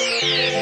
Yeah.